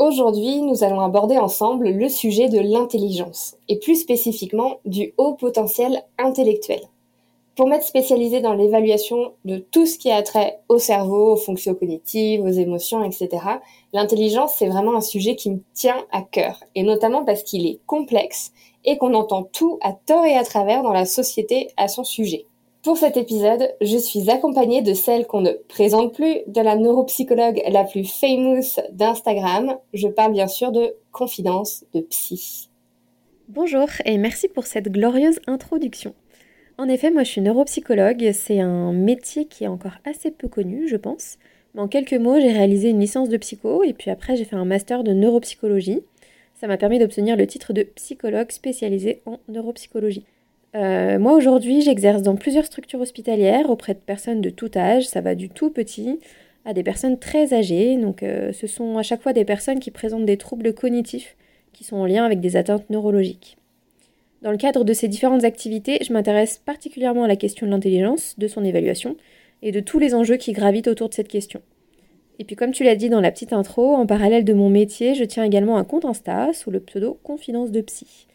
Aujourd'hui, nous allons aborder ensemble le sujet de l'intelligence, et plus spécifiquement du haut potentiel intellectuel. Pour m'être spécialisée dans l'évaluation de tout ce qui a trait au cerveau, aux fonctions cognitives, aux émotions, etc., l'intelligence, c'est vraiment un sujet qui me tient à cœur, et notamment parce qu'il est complexe et qu'on entend tout à tort et à travers dans la société à son sujet. Pour cet épisode, je suis accompagnée de celle qu'on ne présente plus, de la neuropsychologue la plus famous d'Instagram. Je parle bien sûr de Confidence de Psy. Bonjour et merci pour cette glorieuse introduction. En effet, moi je suis neuropsychologue, c'est un métier qui est encore assez peu connu, je pense. Mais en quelques mots, j'ai réalisé une licence de psycho et puis après j'ai fait un master de neuropsychologie. Ça m'a permis d'obtenir le titre de psychologue spécialisé en neuropsychologie. Euh, moi aujourd'hui, j'exerce dans plusieurs structures hospitalières auprès de personnes de tout âge, ça va du tout petit à des personnes très âgées. Donc euh, ce sont à chaque fois des personnes qui présentent des troubles cognitifs qui sont en lien avec des atteintes neurologiques. Dans le cadre de ces différentes activités, je m'intéresse particulièrement à la question de l'intelligence, de son évaluation et de tous les enjeux qui gravitent autour de cette question. Et puis comme tu l'as dit dans la petite intro, en parallèle de mon métier, je tiens également un compte Insta sous le pseudo Confidence de Psy.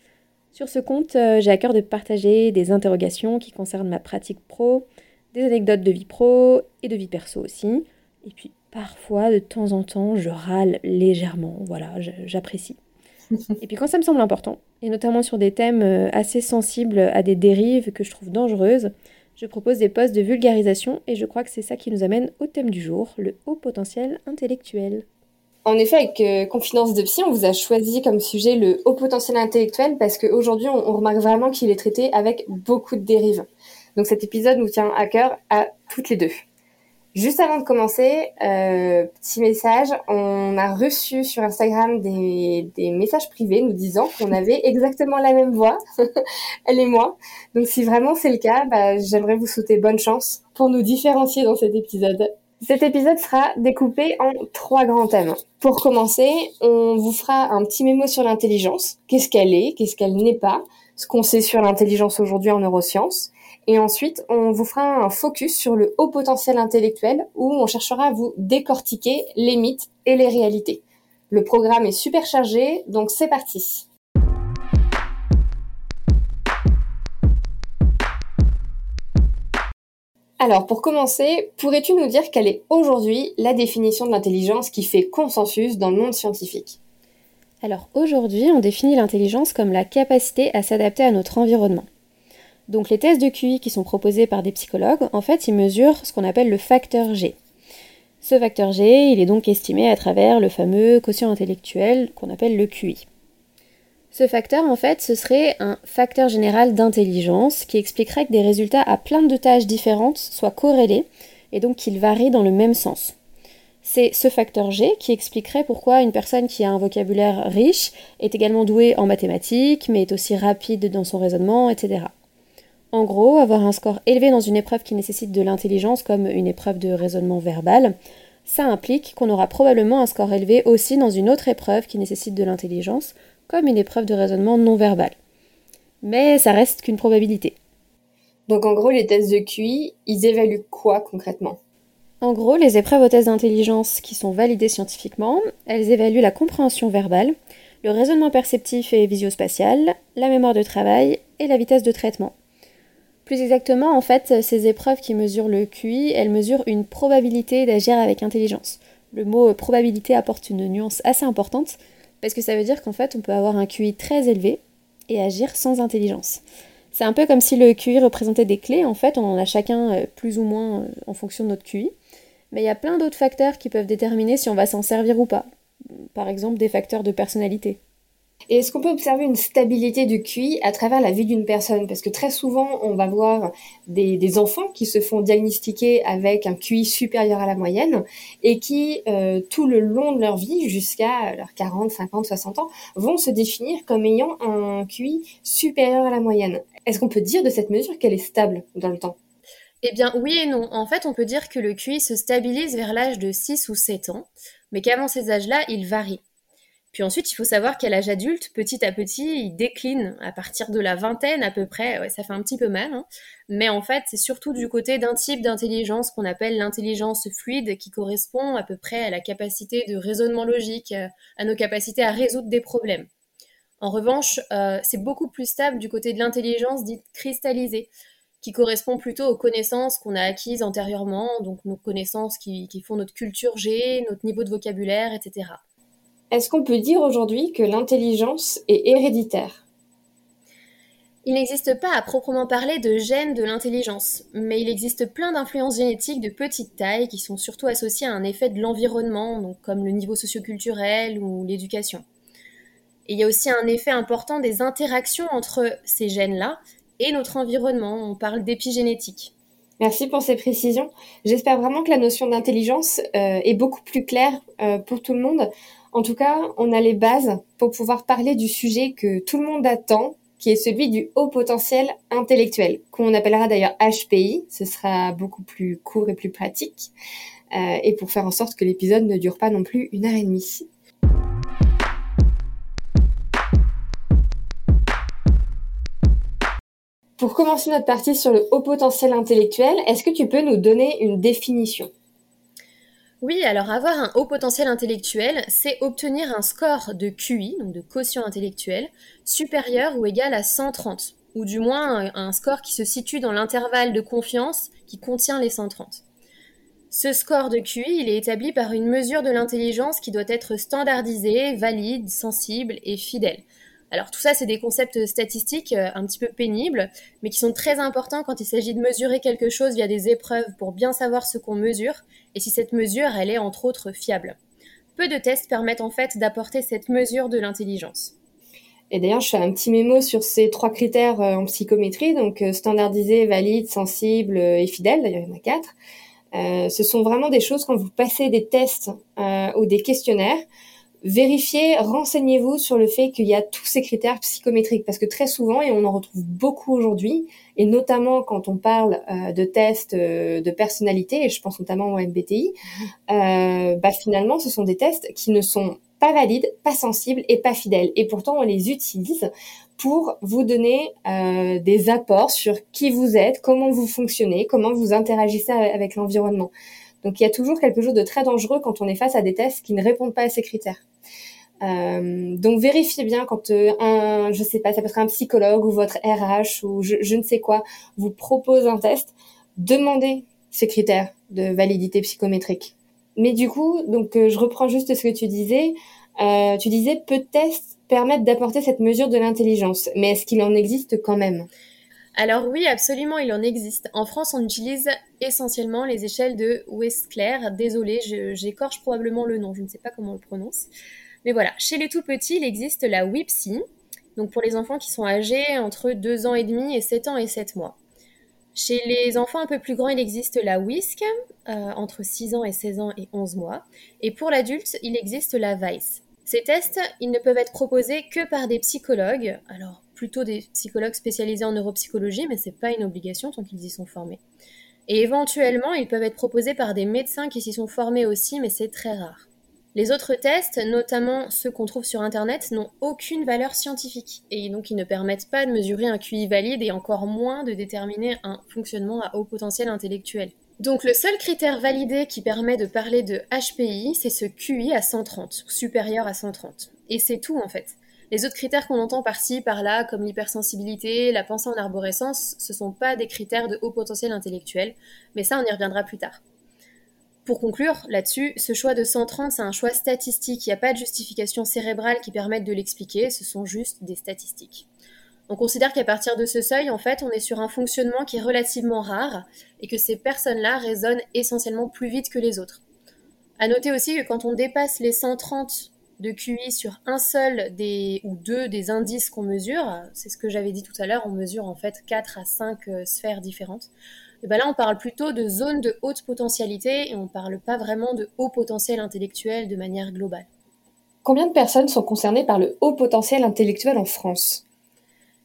Sur ce compte, euh, j'ai à cœur de partager des interrogations qui concernent ma pratique pro, des anecdotes de vie pro et de vie perso aussi. Et puis parfois, de temps en temps, je râle légèrement. Voilà, j'apprécie. Et puis quand ça me semble important, et notamment sur des thèmes euh, assez sensibles à des dérives que je trouve dangereuses, je propose des postes de vulgarisation et je crois que c'est ça qui nous amène au thème du jour, le haut potentiel intellectuel. En effet, avec euh, Confidence de Psy, on vous a choisi comme sujet le haut potentiel intellectuel parce qu'aujourd'hui, on, on remarque vraiment qu'il est traité avec beaucoup de dérives. Donc cet épisode nous tient à cœur à toutes les deux. Juste avant de commencer, euh, petit message, on a reçu sur Instagram des, des messages privés nous disant qu'on avait exactement la même voix, elle et moi. Donc si vraiment c'est le cas, bah, j'aimerais vous souhaiter bonne chance pour nous différencier dans cet épisode. Cet épisode sera découpé en trois grands thèmes. Pour commencer, on vous fera un petit mémo sur l'intelligence. Qu'est-ce qu'elle est, qu'est-ce qu'elle n'est pas, ce qu'on sait sur l'intelligence aujourd'hui en neurosciences. Et ensuite, on vous fera un focus sur le haut potentiel intellectuel où on cherchera à vous décortiquer les mythes et les réalités. Le programme est super chargé, donc c'est parti. Alors, pour commencer, pourrais-tu nous dire quelle est aujourd'hui la définition de l'intelligence qui fait consensus dans le monde scientifique? Alors, aujourd'hui, on définit l'intelligence comme la capacité à s'adapter à notre environnement. Donc, les tests de QI qui sont proposés par des psychologues, en fait, ils mesurent ce qu'on appelle le facteur G. Ce facteur G, il est donc estimé à travers le fameux quotient intellectuel qu'on appelle le QI. Ce facteur, en fait, ce serait un facteur général d'intelligence qui expliquerait que des résultats à plein de tâches différentes soient corrélés et donc qu'ils varient dans le même sens. C'est ce facteur G qui expliquerait pourquoi une personne qui a un vocabulaire riche est également douée en mathématiques, mais est aussi rapide dans son raisonnement, etc. En gros, avoir un score élevé dans une épreuve qui nécessite de l'intelligence, comme une épreuve de raisonnement verbal, ça implique qu'on aura probablement un score élevé aussi dans une autre épreuve qui nécessite de l'intelligence, comme une épreuve de raisonnement non verbal. Mais ça reste qu'une probabilité. Donc en gros, les tests de QI, ils évaluent quoi concrètement? En gros, les épreuves aux tests d'intelligence qui sont validées scientifiquement, elles évaluent la compréhension verbale, le raisonnement perceptif et visio-spatial, la mémoire de travail et la vitesse de traitement. Plus exactement, en fait, ces épreuves qui mesurent le QI, elles mesurent une probabilité d'agir avec intelligence. Le mot probabilité apporte une nuance assez importante, parce que ça veut dire qu'en fait, on peut avoir un QI très élevé et agir sans intelligence. C'est un peu comme si le QI représentait des clés, en fait, on en a chacun euh, plus ou moins euh, en fonction de notre QI. Mais il y a plein d'autres facteurs qui peuvent déterminer si on va s'en servir ou pas. Par exemple, des facteurs de personnalité. Est-ce qu'on peut observer une stabilité du QI à travers la vie d'une personne? Parce que très souvent, on va voir des, enfants qui se font diagnostiquer avec un QI supérieur à la moyenne et qui, euh, tout le long de leur vie, jusqu'à leurs 40, 50, 60 ans, vont se définir comme ayant un QI supérieur à la moyenne. Est-ce qu'on peut dire de cette mesure qu'elle est stable dans le temps? Eh bien oui et non. En fait, on peut dire que le QI se stabilise vers l'âge de 6 ou 7 ans, mais qu'avant ces âges-là, il varie. Puis ensuite, il faut savoir qu'à l'âge adulte, petit à petit, il décline à partir de la vingtaine à peu près. Ouais, ça fait un petit peu mal. Hein. Mais en fait, c'est surtout du côté d'un type d'intelligence qu'on appelle l'intelligence fluide, qui correspond à peu près à la capacité de raisonnement logique, à nos capacités à résoudre des problèmes. En revanche, euh, c'est beaucoup plus stable du côté de l'intelligence dite cristallisée, qui correspond plutôt aux connaissances qu'on a acquises antérieurement, donc nos connaissances qui, qui font notre culture G, notre niveau de vocabulaire, etc. Est-ce qu'on peut dire aujourd'hui que l'intelligence est héréditaire? Il n'existe pas à proprement parler de gènes de l'intelligence, mais il existe plein d'influences génétiques de petite taille qui sont surtout associées à un effet de l'environnement, comme le niveau socioculturel ou l'éducation. Et il y a aussi un effet important des interactions entre ces gènes-là et notre environnement, on parle d'épigénétique. Merci pour ces précisions. J'espère vraiment que la notion d'intelligence euh, est beaucoup plus claire euh, pour tout le monde. En tout cas, on a les bases pour pouvoir parler du sujet que tout le monde attend, qui est celui du haut potentiel intellectuel, qu'on appellera d'ailleurs HPI. Ce sera beaucoup plus court et plus pratique, euh, et pour faire en sorte que l'épisode ne dure pas non plus une heure et demie. Pour commencer notre partie sur le haut potentiel intellectuel, est-ce que tu peux nous donner une définition? Oui, alors avoir un haut potentiel intellectuel, c'est obtenir un score de QI, donc de quotient intellectuel, supérieur ou égal à 130, ou du moins un score qui se situe dans l'intervalle de confiance qui contient les 130. Ce score de QI, il est établi par une mesure de l'intelligence qui doit être standardisée, valide, sensible et fidèle. Alors tout ça, c'est des concepts statistiques euh, un petit peu pénibles, mais qui sont très importants quand il s'agit de mesurer quelque chose via des épreuves pour bien savoir ce qu'on mesure et si cette mesure, elle est entre autres fiable. Peu de tests permettent en fait d'apporter cette mesure de l'intelligence. Et d'ailleurs, je fais un petit mémo sur ces trois critères euh, en psychométrie, donc euh, standardisé, valide, sensible et fidèle, d'ailleurs il y en a quatre. ce sont vraiment des choses quand vous passez des tests ou des questionnaires, vérifiez, renseignez-vous sur le fait qu'il y a tous ces critères psychométriques parce que très souvent, et on en retrouve beaucoup aujourd'hui, et notamment quand on parle euh, de tests euh, de personnalité, et je pense notamment au MBTI, euh, bah finalement, ce sont des tests qui ne sont pas valides, pas sensibles et pas fidèles. Et pourtant, on les utilise pour vous donner des apports sur qui vous êtes, comment vous fonctionnez, comment vous interagissez avec l'environnement. Donc il y a toujours quelque chose de très dangereux quand on est face à des tests qui ne répondent pas à ces critères. Euh, donc vérifiez bien quand euh, un, je sais pas, ça peut être un psychologue ou votre RH ou je, ne sais quoi vous propose un test, demandez ces critères de validité psychométrique. Mais du coup, donc euh, je reprends juste ce que tu disais. tu disais peu de tests permettent d'apporter cette mesure de l'intelligence, mais est-ce qu'il en existe quand même? Alors oui, absolument, il en existe. En France, on utilise essentiellement les échelles de Westclair. Désolée, j'écorche probablement le nom, je ne sais pas comment on le prononce. Mais voilà, chez les tout petits, il existe la WIPSI, donc pour les enfants qui sont âgés entre 2 ans et demi et 7 ans et 7 mois. Chez les enfants un peu plus grands, il existe la WISC, euh, entre 6 ans et 16 ans et 11 mois. Et pour l'adulte, il existe la VICE. Ces tests, ils ne peuvent être proposés que par des psychologues, alors plutôt des psychologues spécialisés en neuropsychologie, mais c'est pas une obligation tant qu'ils y sont formés. Et éventuellement, ils peuvent être proposés par des médecins qui s'y sont formés aussi, mais c'est très rare. Les autres tests, notamment ceux qu'on trouve sur Internet, n'ont aucune valeur scientifique et donc ils ne permettent pas de mesurer un QI valide et encore moins de déterminer un fonctionnement à haut potentiel intellectuel. Donc le seul critère validé qui permet de parler de HPI, c'est ce QI à 130, supérieur à 130. Et c'est tout en fait. Les autres critères qu'on entend par-ci, par-là, comme l'hypersensibilité, la pensée en arborescence, ce sont pas des critères de haut potentiel intellectuel, mais ça on y reviendra plus tard. Pour conclure là-dessus, ce choix de 130, c'est un choix statistique. Il n'y a pas de justification cérébrale qui permette de l'expliquer, ce sont juste des statistiques. On considère qu'à partir de ce seuil, en fait, on est sur un fonctionnement qui est relativement rare et que ces personnes-là raisonnent essentiellement plus vite que les autres. À noter aussi que quand on dépasse les 130 de QI sur un seul des, ou deux des indices qu'on mesure. C'est ce que j'avais dit tout à l'heure, on mesure en fait 4 à 5 euh, sphères différentes. Et ben là, on parle plutôt de zones de haute potentialité et on ne parle pas vraiment de haut potentiel intellectuel de manière globale. Combien de personnes sont concernées par le haut potentiel intellectuel en France?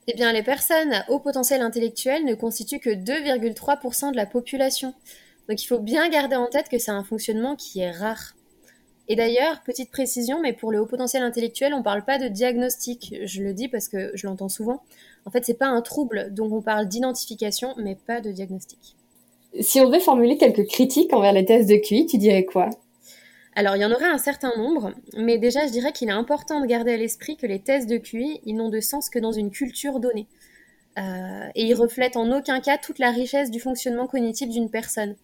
Eh bien, les personnes à haut potentiel intellectuel ne constituent que 2,3% de la population. Donc il faut bien garder en tête que c'est un fonctionnement qui est rare. Et d'ailleurs, petite précision, mais pour le haut potentiel intellectuel, on ne parle pas de diagnostic. Je le dis parce que je l'entends souvent. En fait, c'est pas un trouble, donc on parle d'identification, mais pas de diagnostic. Si on devait formuler quelques critiques envers les tests de QI, tu dirais quoi? Alors, il y en aurait un certain nombre, mais déjà, je dirais qu'il est important de garder à l'esprit que les tests de QI, ils n'ont de sens que dans une culture donnée. Euh, et ils reflètent en aucun cas toute la richesse du fonctionnement cognitif d'une personne.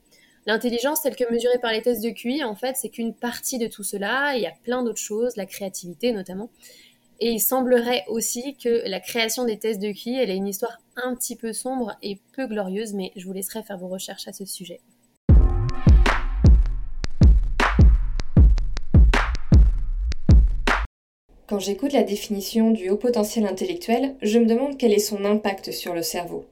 L'intelligence telle que mesurée par les tests de QI, en fait, c'est qu'une partie de tout cela. Il y a plein d'autres choses, la créativité notamment. Et il semblerait aussi que la création des tests de QI, elle a une histoire un petit peu sombre et peu glorieuse, mais je vous laisserai faire vos recherches à ce sujet. Quand j'écoute la définition du haut potentiel intellectuel, je me demande quel est son impact sur le cerveau.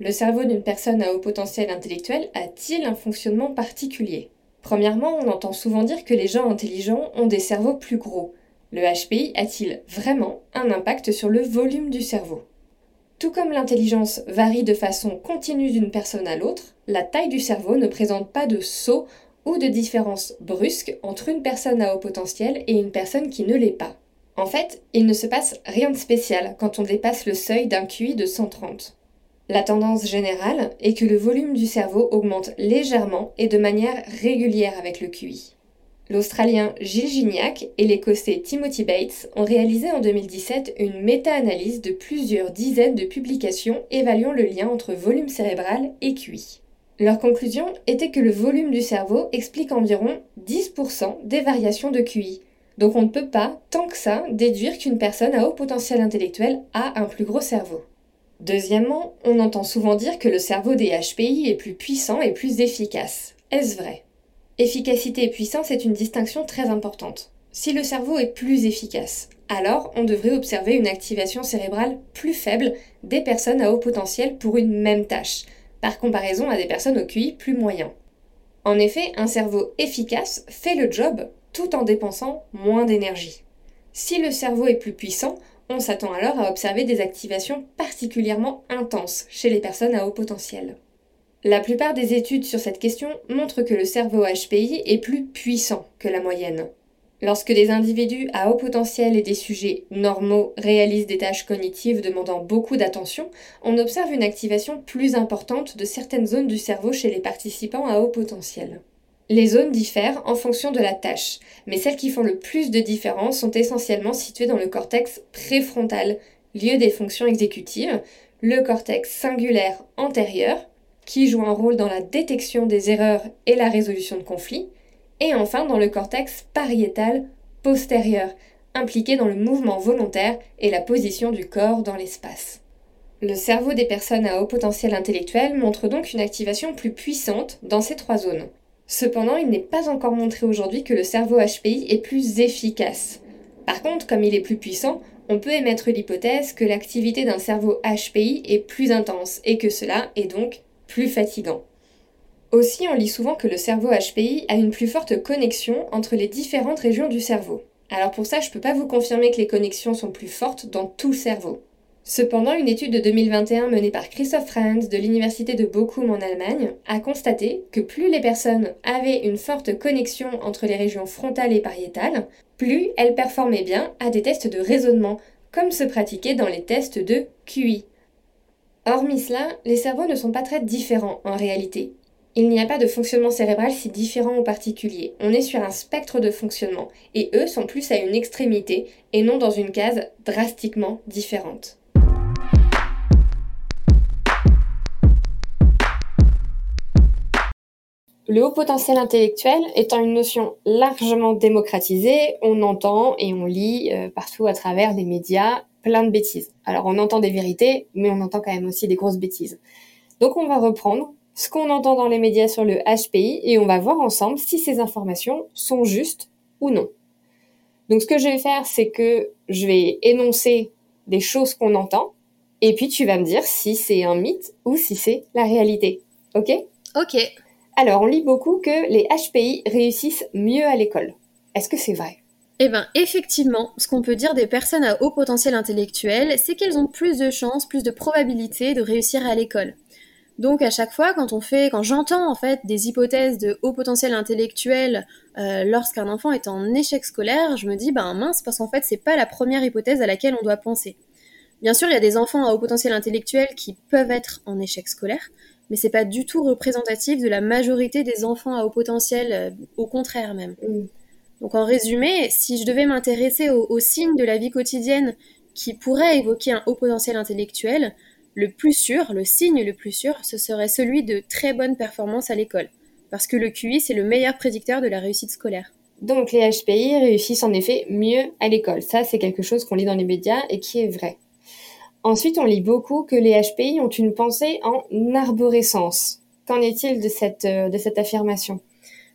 Le cerveau d'une personne à haut potentiel intellectuel a-t-il un fonctionnement particulier? Premièrement, on entend souvent dire que les gens intelligents ont des cerveaux plus gros. Le HPI a-t-il vraiment un impact sur le volume du cerveau? Tout comme l'intelligence varie de façon continue d'une personne à l'autre, la taille du cerveau ne présente pas de saut ou de différence brusque entre une personne à haut potentiel et une personne qui ne l'est pas. En fait, il ne se passe rien de spécial quand on dépasse le seuil d'un QI de 130. La tendance générale est que le volume du cerveau augmente légèrement et de manière régulière avec le QI. L'Australien Gilles Gignac et l'Écossais Timothy Bates ont réalisé en 2017 une méta-analyse de plusieurs dizaines de publications évaluant le lien entre volume cérébral et QI. Leur conclusion était que le volume du cerveau explique environ 10% des variations de QI. Donc on ne peut pas, tant que ça, déduire qu'une personne à haut potentiel intellectuel a un plus gros cerveau. Deuxièmement, on entend souvent dire que le cerveau des HPI est plus puissant et plus efficace. Est-ce vrai? Efficacité et puissance est une distinction très importante. Si le cerveau est plus efficace, alors on devrait observer une activation cérébrale plus faible des personnes à haut potentiel pour une même tâche, par comparaison à des personnes au QI plus moyen. En effet, un cerveau efficace fait le job tout en dépensant moins d'énergie. Si le cerveau est plus puissant, on s'attend alors à observer des activations particulièrement intenses chez les personnes à haut potentiel. La plupart des études sur cette question montrent que le cerveau HPI est plus puissant que la moyenne. Lorsque des individus à haut potentiel et des sujets normaux réalisent des tâches cognitives demandant beaucoup d'attention, on observe une activation plus importante de certaines zones du cerveau chez les participants à haut potentiel. Les zones diffèrent en fonction de la tâche, mais celles qui font le plus de différence sont essentiellement situées dans le cortex préfrontal, lieu des fonctions exécutives, le cortex singulaire antérieur, qui joue un rôle dans la détection des erreurs et la résolution de conflits, et enfin dans le cortex pariétal postérieur, impliqué dans le mouvement volontaire et la position du corps dans l'espace. Le cerveau des personnes à haut potentiel intellectuel montre donc une activation plus puissante dans ces trois zones. Cependant, il n'est pas encore montré aujourd'hui que le cerveau HPI est plus efficace. Par contre, comme il est plus puissant, on peut émettre l'hypothèse que l'activité d'un cerveau HPI est plus intense et que cela est donc plus fatigant. Aussi, on lit souvent que le cerveau HPI a une plus forte connexion entre les différentes régions du cerveau. Alors pour ça, je ne peux pas vous confirmer que les connexions sont plus fortes dans tout le cerveau. Cependant, une étude de 2021 menée par Christoph Franz de l'université de Bochum en Allemagne a constaté que plus les personnes avaient une forte connexion entre les régions frontales et pariétales, plus elles performaient bien à des tests de raisonnement, comme se pratiquait dans les tests de QI. Hormis cela, les cerveaux ne sont pas très différents en réalité. Il n'y a pas de fonctionnement cérébral si différent ou particulier. On est sur un spectre de fonctionnement, et eux sont plus à une extrémité et non dans une case drastiquement différente. Le haut potentiel intellectuel étant une notion largement démocratisée, on entend et on lit euh, partout à travers les médias plein de bêtises. Alors on entend des vérités, mais on entend quand même aussi des grosses bêtises. Donc on va reprendre ce qu'on entend dans les médias sur le HPI et on va voir ensemble si ces informations sont justes ou non. Donc ce que je vais faire, c'est que je vais énoncer des choses qu'on entend, et puis tu vas me dire si c'est un mythe ou si c'est la réalité. Ok? Ok. Alors, on lit beaucoup que les HPI réussissent mieux à l'école. Est-ce que c'est vrai? Eh bien, effectivement, ce qu'on peut dire des personnes à haut potentiel intellectuel, c'est qu'elles ont plus de chances, plus de probabilités de réussir à l'école. Donc à chaque fois, quand on fait, quand j'entends en fait des hypothèses de haut potentiel intellectuel euh, lorsqu'un enfant est en échec scolaire, je me dis ben mince parce qu'en fait c'est pas la première hypothèse à laquelle on doit penser. Bien sûr, il y a des enfants à haut potentiel intellectuel qui peuvent être en échec scolaire, mais c'est pas du tout représentatif de la majorité des enfants à haut potentiel, euh, au contraire même. Mm. Donc en résumé, si je devais m'intéresser aux, signes de la vie quotidienne qui pourraient évoquer un haut potentiel intellectuel, le plus sûr, le signe le plus sûr, ce serait celui de très bonne performance à l'école, parce que le QI, c'est le meilleur prédicteur de la réussite scolaire. Donc les HPI réussissent en effet mieux à l'école. Ça, c'est quelque chose qu'on lit dans les médias et qui est vrai. Ensuite, on lit beaucoup que les HPI ont une pensée en arborescence. Qu'en est-il de cette, euh, de cette affirmation?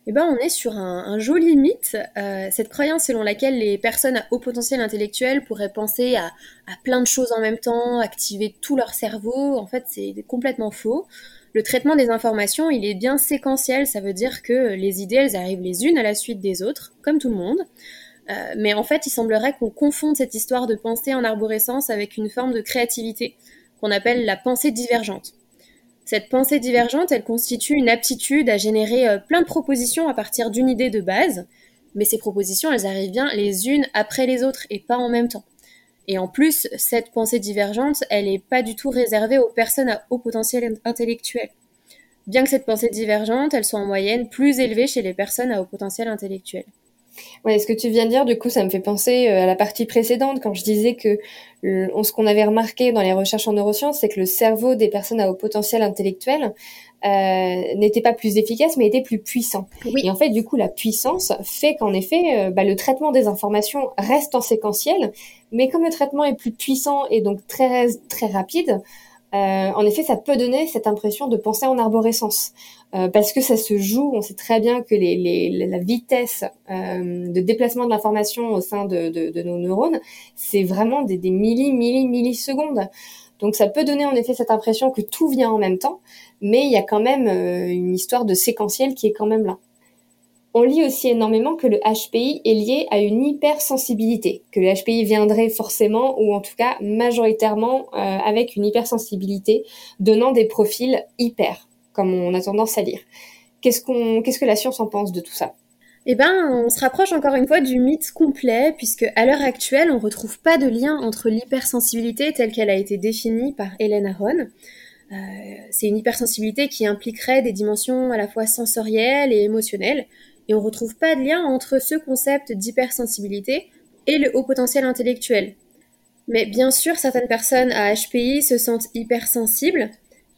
Eh ben, on est sur un, joli mythe, euh, cette croyance selon laquelle les personnes à haut potentiel intellectuel pourraient penser à, à, plein de choses en même temps, activer tout leur cerveau. En fait, c'est complètement faux. Le traitement des informations, il est bien séquentiel, ça veut dire que les idées, elles arrivent les unes à la suite des autres, comme tout le monde. Euh, mais en fait, il semblerait qu'on confonde cette histoire de pensée en arborescence avec une forme de créativité qu'on appelle la pensée divergente. Cette pensée divergente, elle constitue une aptitude à générer euh, plein de propositions à partir d'une idée de base, mais ces propositions, elles arrivent bien les unes après les autres et pas en même temps. Et en plus, cette pensée divergente, elle n'est pas du tout réservée aux personnes à haut potentiel intellectuel. Bien que cette pensée divergente, elle soit en moyenne plus élevée chez les personnes à haut potentiel intellectuel. Ouais, ce que tu viens de dire, du coup, ça me fait penser euh, à la partie précédente quand je disais que ce qu'on avait remarqué dans les recherches en neurosciences, c'est que le cerveau des personnes à haut potentiel intellectuel euh, n'était pas plus efficace, mais était plus puissant. Et en fait, du coup, la puissance fait qu'en effet, euh, bah, le traitement des informations reste en séquentiel, mais comme le traitement est plus puissant et donc très très rapide, euh, en effet, ça peut donner cette impression de penser en arborescence. Euh, parce que ça se joue, on sait très bien que les, les, la vitesse euh, de déplacement de l'information au sein de, de, de nos neurones, c'est vraiment des, des milli, milli, millisecondes. Donc ça peut donner en effet cette impression que tout vient en même temps, mais il y a quand même une histoire de séquentiel qui est quand même là. On lit aussi énormément que le HPI est lié à une hypersensibilité, que le HPI viendrait forcément, ou en tout cas majoritairement, euh, avec une hypersensibilité, donnant des profils hyper, comme on a tendance à lire. Qu'est-ce, que la science en pense de tout ça? Eh ben, on se rapproche encore une fois du mythe complet, puisque à l'heure actuelle, on ne retrouve pas de lien entre l'hypersensibilité telle qu'elle a été définie par Hélène Aron. Euh, c'est une hypersensibilité qui impliquerait des dimensions à la fois sensorielles et émotionnelles, et on retrouve pas de lien entre ce concept d'hypersensibilité et le haut potentiel intellectuel. Mais bien sûr, certaines personnes à HPI se sentent hypersensibles,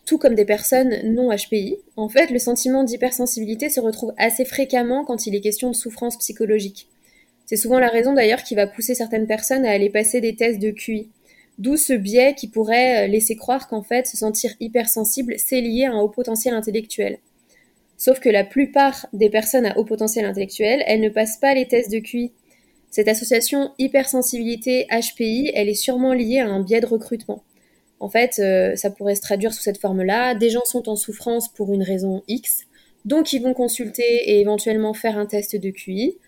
tout comme des personnes non HPI. En fait, le sentiment d'hypersensibilité se retrouve assez fréquemment quand il est question de souffrance psychologique. C'est souvent la raison d'ailleurs qui va pousser certaines personnes à aller passer des tests de QI. D'où ce biais qui pourrait laisser croire qu'en fait, se sentir hypersensible, c'est lié à un haut potentiel intellectuel. Sauf que la plupart des personnes à haut potentiel intellectuel, elles ne passent pas les tests de QI. Cette association hypersensibilité-HPI, elle est sûrement liée à un biais de recrutement. En fait, euh, ça pourrait se traduire sous cette forme-là. Des gens sont en souffrance pour une raison X, donc ils vont consulter et éventuellement faire un test de QI.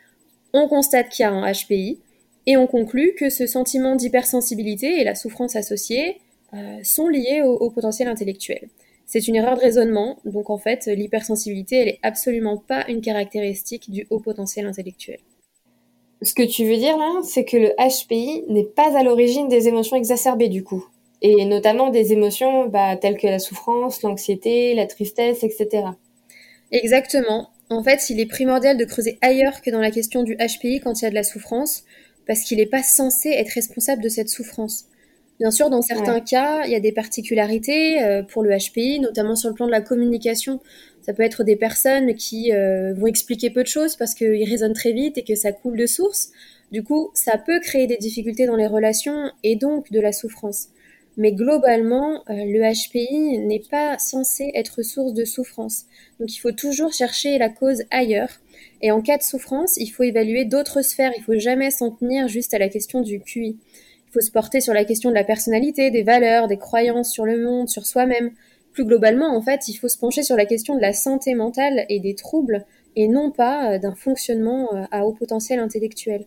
On constate qu'il y a un HPI et on conclut que ce sentiment d'hypersensibilité et la souffrance associée euh, sont liés au potentiel intellectuel. C'est une erreur de raisonnement, donc en fait, l'hypersensibilité, elle est absolument pas une caractéristique du haut potentiel intellectuel. Ce que tu veux dire là, c'est que le HPI n'est pas à l'origine des émotions exacerbées du coup, et notamment des émotions bah, telles que la souffrance, l'anxiété, la tristesse, etc. Exactement. En fait, il est primordial de creuser ailleurs que dans la question du HPI quand il y a de la souffrance, parce qu'il n'est pas censé être responsable de cette souffrance. Bien sûr, dans certains cas, il y a des particularités euh, pour le HPI, notamment sur le plan de la communication. Ça peut être des personnes qui euh, vont expliquer peu de choses parce qu'ils raisonnent très vite et que ça coule de source. Du coup, ça peut créer des difficultés dans les relations et donc de la souffrance. mais globalement, euh, le HPI n'est pas censé être source de souffrance. Donc il faut toujours chercher la cause ailleurs. Et en cas de souffrance, il faut évaluer d'autres sphères. Il faut jamais s'en tenir juste à la question du QI. Faut se porter sur la question de la personnalité, des valeurs, des croyances sur le monde, sur soi-même. Plus globalement, en fait, il faut se pencher sur la question de la santé mentale et des troubles, et non pas euh, d'un fonctionnement euh, à haut potentiel intellectuel.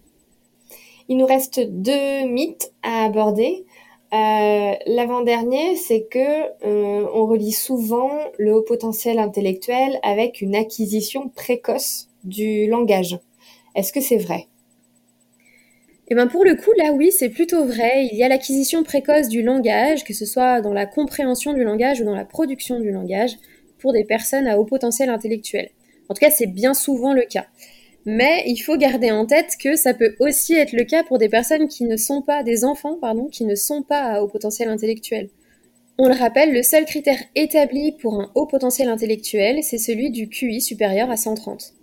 Il nous reste deux mythes à aborder. Euh, l'avant-dernier, c'est que on relie souvent le haut potentiel intellectuel avec une acquisition précoce du langage. Est-ce que c'est vrai? Eh ben pour le coup, là oui, c'est plutôt vrai. Il y a l'acquisition précoce du langage, que ce soit dans la compréhension du langage ou dans la production du langage, pour des personnes à haut potentiel intellectuel. En tout cas, c'est bien souvent le cas. Mais il faut garder en tête que ça peut aussi être le cas pour des personnes qui ne sont pas, des enfants, pardon, qui ne sont pas au potentiel intellectuel. On le rappelle, le seul critère établi pour un haut potentiel intellectuel, c'est celui du QI supérieur à 130.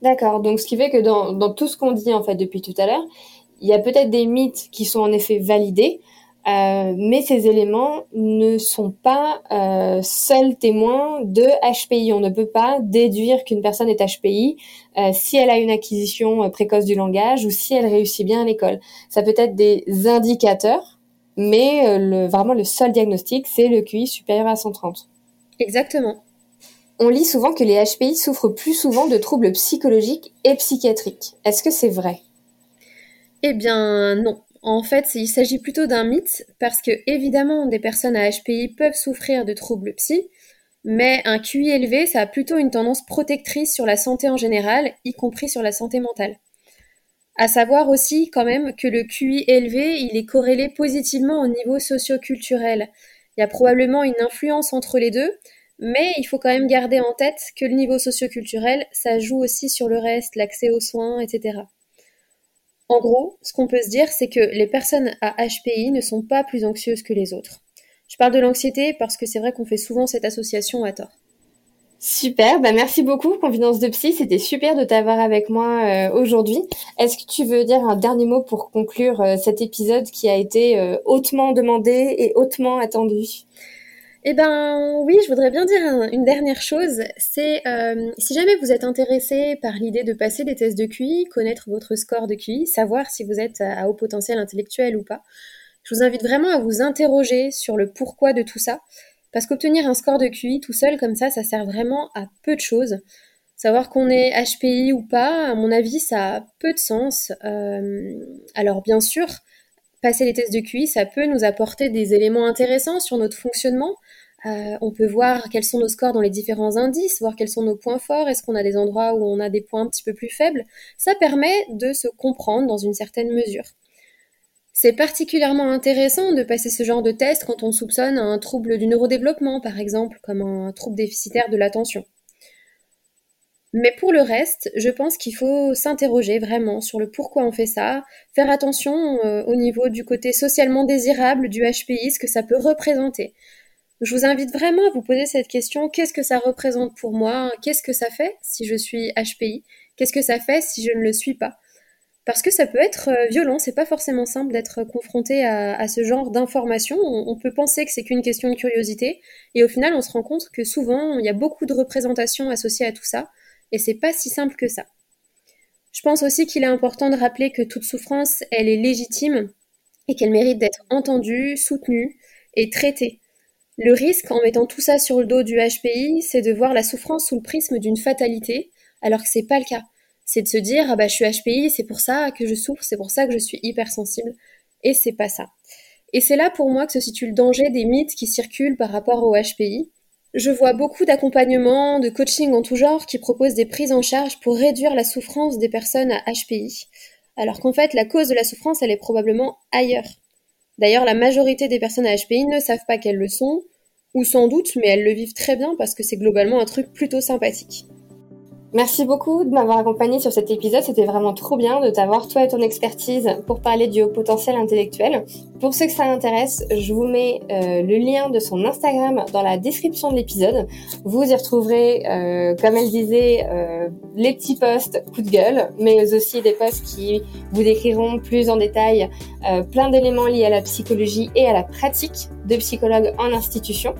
D'accord, donc ce qui fait que dans, dans tout ce qu'on dit en fait depuis tout à l'heure, il y a peut-être des mythes qui sont en effet validés, euh, mais ces éléments ne sont pas euh, seuls témoins de HPI. On ne peut pas déduire qu'une personne est HPI euh, si elle a une acquisition précoce du langage ou si elle réussit bien à l'école. Ça peut être des indicateurs, mais le, vraiment le seul diagnostic, c'est le QI supérieur à 130. Exactement. On lit souvent que les HPI souffrent plus souvent de troubles psychologiques et psychiatriques. Est-ce que c'est vrai? Eh bien non. En fait, il s'agit plutôt d'un mythe parce que évidemment des personnes à HPI peuvent souffrir de troubles psy, mais un QI élevé, ça a plutôt une tendance protectrice sur la santé en général, y compris sur la santé mentale. À savoir aussi quand même que le QI élevé, il est corrélé positivement au niveau socioculturel. Il y a probablement une influence entre les deux, mais il faut quand même garder en tête que le niveau socioculturel, ça joue aussi sur le reste, l'accès aux soins, etc. En gros, ce qu'on peut se dire, c'est que les personnes à HPI ne sont pas plus anxieuses que les autres. Je parle de l'anxiété parce que c'est vrai qu'on fait souvent cette association à tort. Super, bah merci beaucoup Confidence de Psy, c'était super de t'avoir avec moi euh, aujourd'hui. Est-ce que tu veux dire un dernier mot pour conclure euh, cet épisode qui a été euh, hautement demandé et hautement attendu? Eh ben oui, je voudrais bien dire une dernière chose, c'est euh, si jamais vous êtes intéressé par l'idée de passer des tests de QI, connaître votre score de QI, savoir si vous êtes à haut potentiel intellectuel ou pas, je vous invite vraiment à vous interroger sur le pourquoi de tout ça, parce qu'obtenir un score de QI tout seul comme ça, ça sert vraiment à peu de choses. Savoir qu'on est HPI ou pas, à mon avis, ça a peu de sens. Euh, alors bien sûr, passer les tests de QI, ça peut nous apporter des éléments intéressants sur notre fonctionnement. Euh, on peut voir quels sont nos scores dans les différents indices, voir quels sont nos points forts, est-ce qu'on a des endroits où on a des points un petit peu plus faibles. Ça permet de se comprendre dans une certaine mesure. C'est particulièrement intéressant de passer ce genre de test quand on soupçonne un trouble du neurodéveloppement, par exemple, comme un trouble déficitaire de l'attention. Mais pour le reste, je pense qu'il faut s'interroger vraiment sur le pourquoi on fait ça, faire attention euh, au niveau du côté socialement désirable du HPI, ce que ça peut représenter. Je vous invite vraiment à vous poser cette question, qu'est-ce que ça représente pour moi? Qu'est-ce que ça fait si je suis HPI Qu'est-ce que ça fait si je ne le suis pas? Parce que ça peut être euh, violent, c'est pas forcément simple d'être confronté à, ce genre d'informations. on, peut penser que c'est qu'une question de curiosité, et au final on se rend compte que souvent il y a beaucoup de représentations associées à tout ça et c'est pas si simple que ça. Je pense aussi qu'il est important de rappeler que toute souffrance, elle est légitime et qu'elle mérite d'être entendue, soutenue et traitée. Le risque en mettant tout ça sur le dos du HPI, c'est de voir la souffrance sous le prisme d'une fatalité, alors que c'est pas le cas. C'est de se dire ah bah je suis HPI, c'est pour ça que je souffre, c'est pour ça que je suis hypersensible, et c'est pas ça. Et c'est là pour moi que se situe le danger des mythes qui circulent par rapport au HPI, je vois beaucoup d'accompagnements, de coaching en tout genre qui proposent des prises en charge pour réduire la souffrance des personnes à HPI, alors qu'en fait la cause de la souffrance elle est probablement ailleurs. D'ailleurs la majorité des personnes à HPI ne savent pas qu'elles le sont, ou sans doute mais elles le vivent très bien parce que c'est globalement un truc plutôt sympathique. Merci beaucoup de m'avoir accompagné sur cet épisode. C'était vraiment trop bien de t'avoir, toi et ton expertise, pour parler du haut potentiel intellectuel. Pour ceux que ça intéresse, je vous mets euh, le lien de son Instagram dans la description de l'épisode. Vous y retrouverez, euh, comme elle disait, euh, les petits posts coup de gueule, mais aussi des posts qui vous décriront plus en détail plein d'éléments liés à la psychologie et à la pratique de psychologue en institution.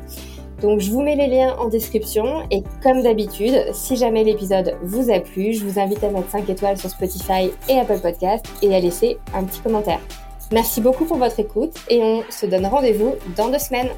Donc je vous mets les liens en description et comme d'habitude, si jamais l'épisode vous a plu, je vous invite à mettre 5 étoiles sur Spotify et Apple Podcast et à laisser un petit commentaire. Merci beaucoup pour votre écoute et on se donne rendez-vous dans deux semaines.